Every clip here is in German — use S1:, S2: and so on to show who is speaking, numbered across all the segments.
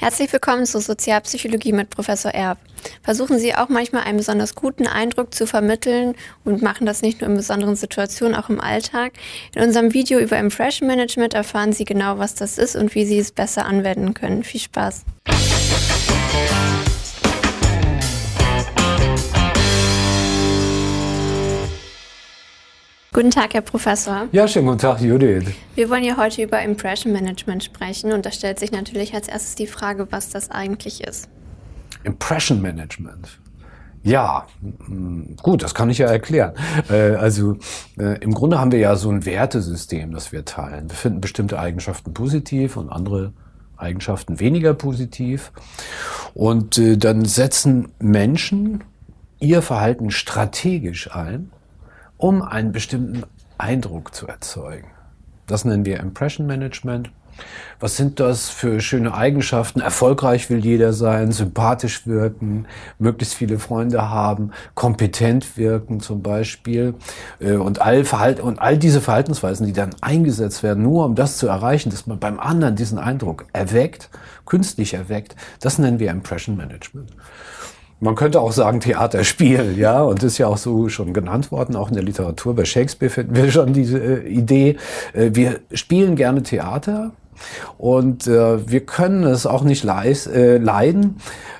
S1: Herzlich willkommen zur Sozialpsychologie mit Professor Erb. Versuchen Sie auch manchmal einen besonders guten Eindruck zu vermitteln und machen das nicht nur in besonderen Situationen, auch im Alltag. In unserem Video über Impression Management erfahren Sie genau, was das ist und wie Sie es besser anwenden können. Viel Spaß! Guten Tag, Herr Professor.
S2: Ja, schönen guten Tag, Judith.
S1: Wir wollen ja heute über Impression Management sprechen und da stellt sich natürlich als erstes die Frage, was das eigentlich ist.
S2: Impression Management. Ja, gut, das kann ich ja erklären. Äh, also äh, im Grunde haben wir ja so ein Wertesystem, das wir teilen. Wir finden bestimmte Eigenschaften positiv und andere Eigenschaften weniger positiv. Und äh, dann setzen Menschen ihr Verhalten strategisch ein um einen bestimmten Eindruck zu erzeugen. Das nennen wir Impression Management. Was sind das für schöne Eigenschaften? Erfolgreich will jeder sein, sympathisch wirken, möglichst viele Freunde haben, kompetent wirken zum Beispiel. Äh, und all, Verhalt und all diese Verhaltensweisen, die dann eingesetzt werden, nur um das zu erreichen, dass man beim anderen diesen Eindruck erweckt, künstlich erweckt, das nennen wir Impression Management. Man könnte auch sagen Theaterspiel, ja, und ist ja auch so schon genannt worden, auch in der Literatur. Bei Shakespeare finden wir schon diese äh, Idee. Äh, wir spielen gerne Theater und äh, wir können es auch nicht leis, äh, leiden,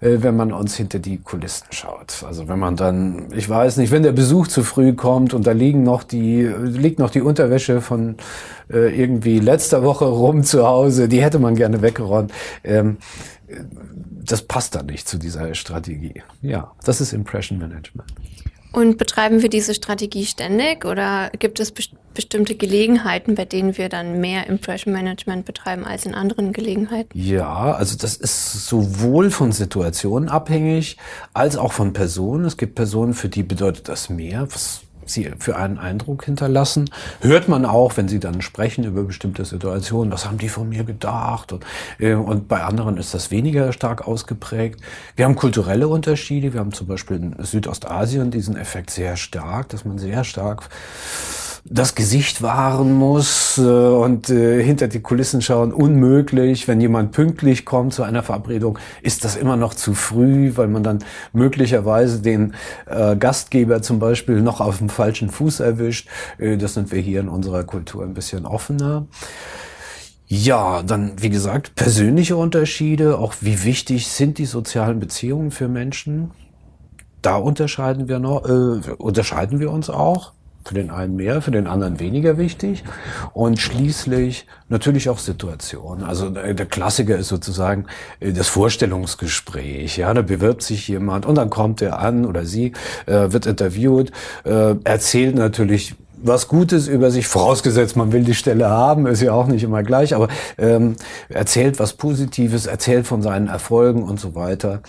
S2: äh, wenn man uns hinter die Kulissen schaut. Also wenn man dann, ich weiß nicht, wenn der Besuch zu früh kommt und da liegen noch die, liegt noch die Unterwäsche von äh, irgendwie letzter Woche rum zu Hause, die hätte man gerne weggeräumt. Ähm, das passt da nicht zu dieser Strategie. Ja, das ist Impression Management.
S1: Und betreiben wir diese Strategie ständig oder gibt es be bestimmte Gelegenheiten, bei denen wir dann mehr Impression Management betreiben als in anderen Gelegenheiten?
S2: Ja, also das ist sowohl von Situationen abhängig als auch von Personen. Es gibt Personen, für die bedeutet das mehr, was sie für einen Eindruck hinterlassen. Hört man auch, wenn sie dann sprechen über bestimmte Situationen, was haben die von mir gedacht? Und, äh, und bei anderen ist das weniger stark ausgeprägt. Wir haben kulturelle Unterschiede. Wir haben zum Beispiel in Südostasien diesen Effekt sehr stark, dass man sehr stark das Gesicht wahren muss äh, und äh, hinter die Kulissen schauen unmöglich. Wenn jemand pünktlich kommt zu einer Verabredung, ist das immer noch zu früh, weil man dann möglicherweise den äh, Gastgeber zum Beispiel noch auf dem falschen Fuß erwischt. Äh, das sind wir hier in unserer Kultur ein bisschen offener. Ja, dann wie gesagt, persönliche Unterschiede, auch wie wichtig sind die sozialen Beziehungen für Menschen. Da unterscheiden wir noch, äh, unterscheiden wir uns auch. Für den einen mehr, für den anderen weniger wichtig. Und schließlich natürlich auch Situationen. Also äh, der Klassiker ist sozusagen äh, das Vorstellungsgespräch. Ja, da bewirbt sich jemand und dann kommt er an oder sie, äh, wird interviewt, äh, erzählt natürlich was Gutes über sich, vorausgesetzt man will die Stelle haben, ist ja auch nicht immer gleich, aber ähm, erzählt was Positives, erzählt von seinen Erfolgen und so weiter.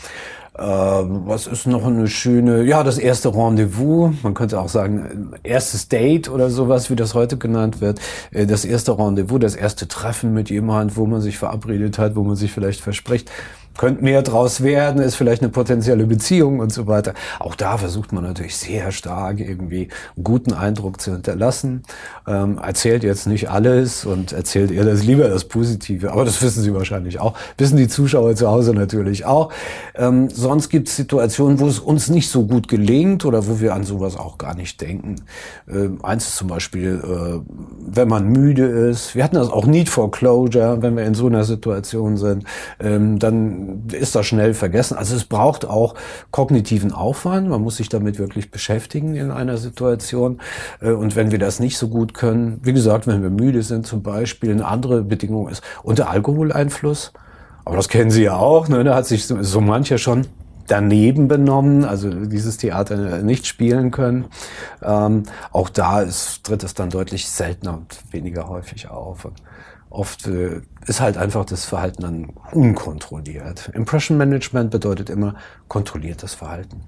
S2: Ähm, was ist noch eine schöne, ja, das erste Rendezvous, man könnte auch sagen, erstes Date oder sowas, wie das heute genannt wird. Äh, das erste Rendezvous, das erste Treffen mit jemand, wo man sich verabredet hat, wo man sich vielleicht verspricht könnte mehr draus werden, ist vielleicht eine potenzielle Beziehung und so weiter. Auch da versucht man natürlich sehr stark irgendwie einen guten Eindruck zu hinterlassen. Ähm, erzählt jetzt nicht alles und erzählt eher das lieber das Positive. Aber das wissen Sie wahrscheinlich auch. Wissen die Zuschauer zu Hause natürlich auch. Ähm, sonst gibt es Situationen, wo es uns nicht so gut gelingt oder wo wir an sowas auch gar nicht denken. Ähm, eins ist zum Beispiel, äh, wenn man müde ist. Wir hatten das auch Need for Closure, wenn wir in so einer Situation sind. Ähm, dann ist das schnell vergessen. Also es braucht auch kognitiven Aufwand. Man muss sich damit wirklich beschäftigen in einer Situation. Äh, und wenn wir das nicht so gut können, wie gesagt, wenn wir müde sind zum Beispiel, eine andere Bedingung ist unter Alkoholeinfluss. Aber das kennen Sie ja auch. Ne? Da hat sich so, so mancher schon daneben benommen, also dieses Theater nicht spielen können. Ähm, auch da ist, tritt es dann deutlich seltener und weniger häufig auf. Und oft äh, ist halt einfach das Verhalten dann unkontrolliert. Impression Management bedeutet immer kontrolliertes Verhalten.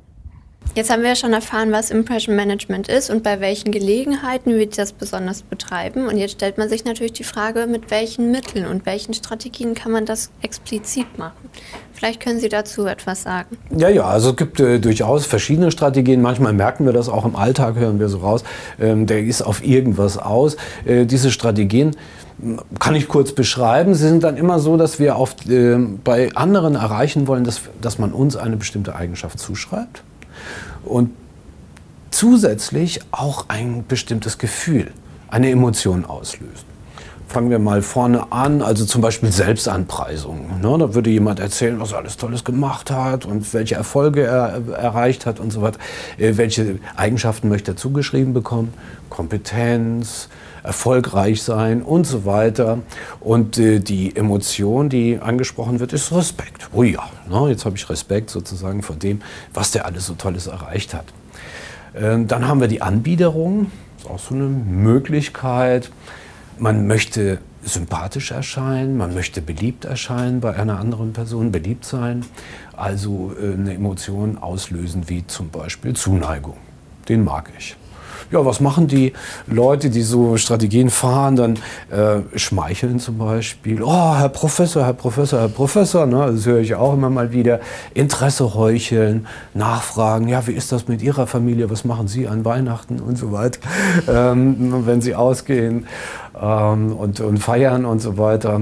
S1: Jetzt haben wir ja schon erfahren, was Impression Management ist und bei welchen Gelegenheiten wir das besonders betreiben. Und jetzt stellt man sich natürlich die Frage, mit welchen Mitteln und welchen Strategien kann man das explizit machen. Vielleicht können Sie dazu etwas sagen.
S2: Ja, ja, also es gibt äh, durchaus verschiedene Strategien. Manchmal merken wir das auch im Alltag, hören wir so raus, ähm, der ist auf irgendwas aus. Äh, diese Strategien kann ich kurz beschreiben. Sie sind dann immer so, dass wir auf, äh, bei anderen erreichen wollen, dass, dass man uns eine bestimmte Eigenschaft zuschreibt und zusätzlich auch ein bestimmtes Gefühl, eine Emotion auslösen. Fangen wir mal vorne an, also zum Beispiel Selbstanpreisung. Ne? Da würde jemand erzählen, was er alles Tolles gemacht hat und welche Erfolge er erreicht hat und so weiter. Äh, welche Eigenschaften möchte er zugeschrieben bekommen? Kompetenz, erfolgreich sein und so weiter. Und äh, die Emotion, die angesprochen wird, ist Respekt. Oh ja, ne? jetzt habe ich Respekt sozusagen vor dem, was der alles so Tolles erreicht hat. Ähm, dann haben wir die Anbiederung. Auch so eine Möglichkeit. Man möchte sympathisch erscheinen, man möchte beliebt erscheinen bei einer anderen Person, beliebt sein, also äh, eine Emotion auslösen wie zum Beispiel Zuneigung. Den mag ich ja, was machen die Leute, die so Strategien fahren, dann äh, schmeicheln zum Beispiel. Oh, Herr Professor, Herr Professor, Herr Professor, ne, das höre ich auch immer mal wieder. Interesse heucheln, nachfragen, ja, wie ist das mit Ihrer Familie, was machen Sie an Weihnachten und so weiter, ähm, wenn Sie ausgehen ähm, und, und feiern und so weiter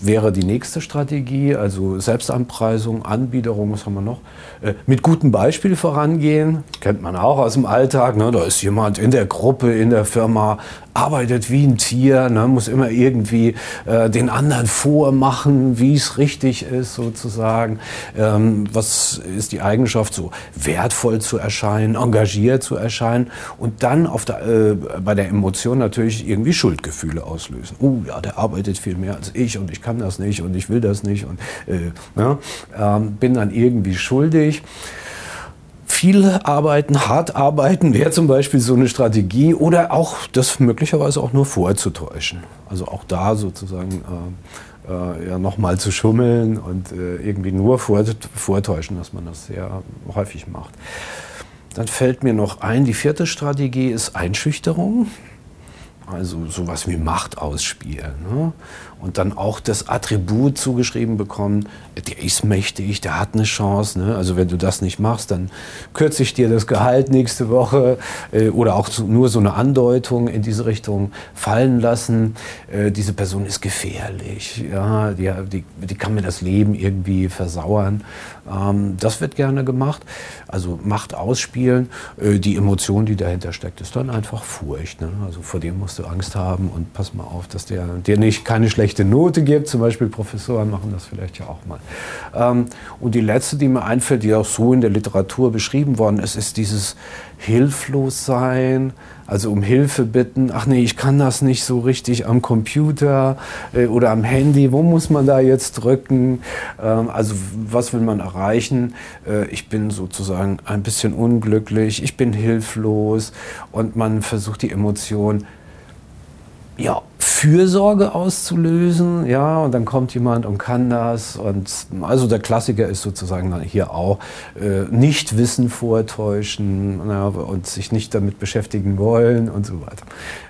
S2: wäre die nächste Strategie, also Selbstanpreisung, Anbiederung, was haben wir noch? Äh, mit gutem Beispiel vorangehen, kennt man auch aus dem Alltag. Ne? Da ist jemand in der Gruppe, in der Firma, arbeitet wie ein Tier, ne? muss immer irgendwie äh, den anderen vormachen, wie es richtig ist sozusagen. Ähm, was ist die Eigenschaft, so wertvoll zu erscheinen, engagiert zu erscheinen und dann auf der, äh, bei der Emotion natürlich irgendwie Schuldgefühle auslösen. Oh ja, der arbeitet viel mehr als ich und ich kann das nicht und ich will das nicht und äh, ja, ähm, bin dann irgendwie schuldig viel arbeiten, hart arbeiten wäre zum Beispiel so eine Strategie oder auch das möglicherweise auch nur vorzutäuschen. Also auch da sozusagen äh, äh, ja, nochmal zu schummeln und äh, irgendwie nur vor, vortäuschen, dass man das sehr häufig macht. Dann fällt mir noch ein, die vierte Strategie ist Einschüchterung. Also sowas wie Macht ausspielen. Ne? Und dann auch das Attribut zugeschrieben bekommen, der ist mächtig, der hat eine Chance. Ne? Also wenn du das nicht machst, dann kürze ich dir das Gehalt nächste Woche äh, oder auch so, nur so eine Andeutung in diese Richtung fallen lassen. Äh, diese Person ist gefährlich, ja? die, die, die kann mir das Leben irgendwie versauern. Ähm, das wird gerne gemacht. Also Macht ausspielen. Äh, die Emotion, die dahinter steckt, ist dann einfach Furcht. Ne? Also vor dem musst du Angst haben und pass mal auf, dass der dir nicht keine schlechte Note gibt. Zum Beispiel Professoren machen das vielleicht ja auch mal. Ähm, und die letzte, die mir einfällt, die auch so in der Literatur beschrieben worden ist, ist dieses Hilflossein also um Hilfe bitten, ach nee, ich kann das nicht so richtig am Computer äh, oder am Handy, wo muss man da jetzt drücken? Ähm, also was will man erreichen? Äh, ich bin sozusagen ein bisschen unglücklich, ich bin hilflos und man versucht die Emotion ja, Fürsorge auszulösen, ja, und dann kommt jemand und kann das. Und also der Klassiker ist sozusagen dann hier auch äh, nicht Wissen vortäuschen ja, und sich nicht damit beschäftigen wollen und so weiter.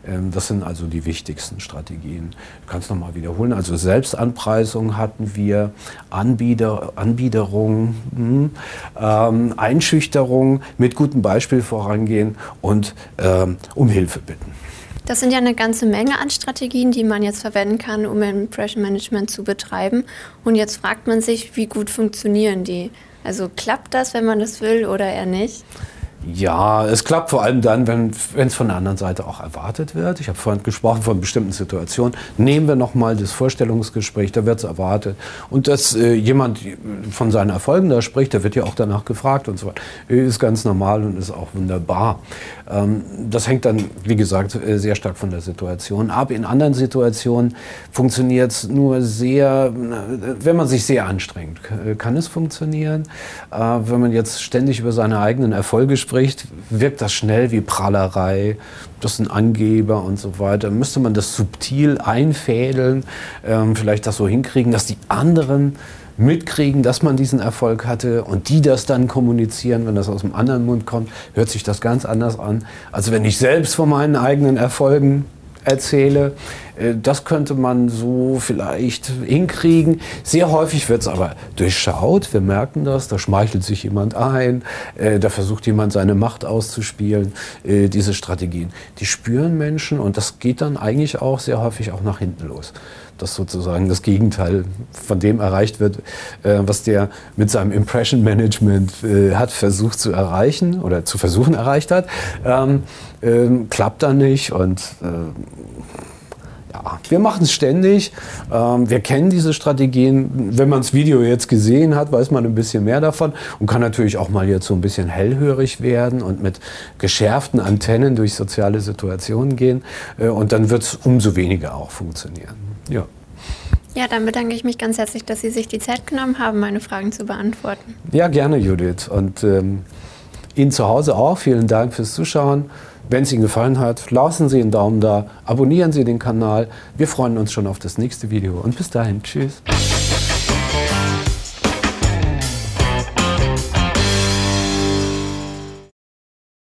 S2: Ähm, das sind also die wichtigsten Strategien. Du kannst nochmal wiederholen. Also Selbstanpreisung hatten wir, Anbieter, Anbiederung, hm, ähm, Einschüchterung, mit gutem Beispiel vorangehen und ähm, um Hilfe bitten.
S1: Das sind ja eine ganze Menge an Strategien, die man jetzt verwenden kann, um Impression Management zu betreiben. Und jetzt fragt man sich, wie gut funktionieren die? Also klappt das, wenn man das will oder eher nicht?
S2: Ja, es klappt vor allem dann, wenn es von der anderen Seite auch erwartet wird. Ich habe vorhin gesprochen von bestimmten Situationen. Nehmen wir nochmal das Vorstellungsgespräch, da wird es erwartet. Und dass äh, jemand von seinen Erfolgen da spricht, der wird ja auch danach gefragt und so weiter. Ist ganz normal und ist auch wunderbar. Ähm, das hängt dann, wie gesagt, äh, sehr stark von der Situation ab. In anderen Situationen funktioniert es nur sehr, äh, wenn man sich sehr anstrengt, äh, kann es funktionieren. Wenn man jetzt ständig über seine eigenen Erfolge spricht, wirkt das schnell wie Prahlerei, das sind Angeber und so weiter. Müsste man das subtil einfädeln, ähm, vielleicht das so hinkriegen, dass die anderen mitkriegen, dass man diesen Erfolg hatte und die das dann kommunizieren, wenn das aus dem anderen Mund kommt, hört sich das ganz anders an. Also wenn ich selbst von meinen eigenen Erfolgen erzähle, Äh, das könnte man so vielleicht hinkriegen. Sehr häufig wird es aber durchschaut. Wir merken das. Da schmeichelt sich jemand ein. Äh, da versucht jemand seine Macht auszuspielen. Äh, diese Strategien, die spüren Menschen und das geht dann eigentlich auch sehr häufig auch nach hinten los dass sozusagen das Gegenteil von dem erreicht wird, äh, was der mit seinem Impression Management äh, hat versucht zu erreichen oder zu versuchen erreicht hat. Ähm, ähm, klappt dann nicht und äh, ja, wir machen es ständig. Ähm, wir kennen diese Strategien. Wenn man das Video jetzt gesehen hat, weiß man ein bisschen mehr davon und kann natürlich auch mal jetzt so ein bisschen hellhörig werden und mit geschärften Antennen durch soziale Situationen gehen. Äh, und dann wird es umso weniger auch funktionieren. Ja.
S1: Ja, dann bedanke ich mich ganz herzlich, dass Sie sich die Zeit genommen haben, meine Fragen zu beantworten.
S2: Ja, gerne, Judith. Und ähm, Ihnen zu Hause auch. Vielen Dank fürs Zuschauen. Wenn es Ihnen gefallen hat, lassen Sie einen Daumen da, abonnieren Sie den Kanal. Wir freuen uns schon auf das nächste Video und bis dahin. Tschüss.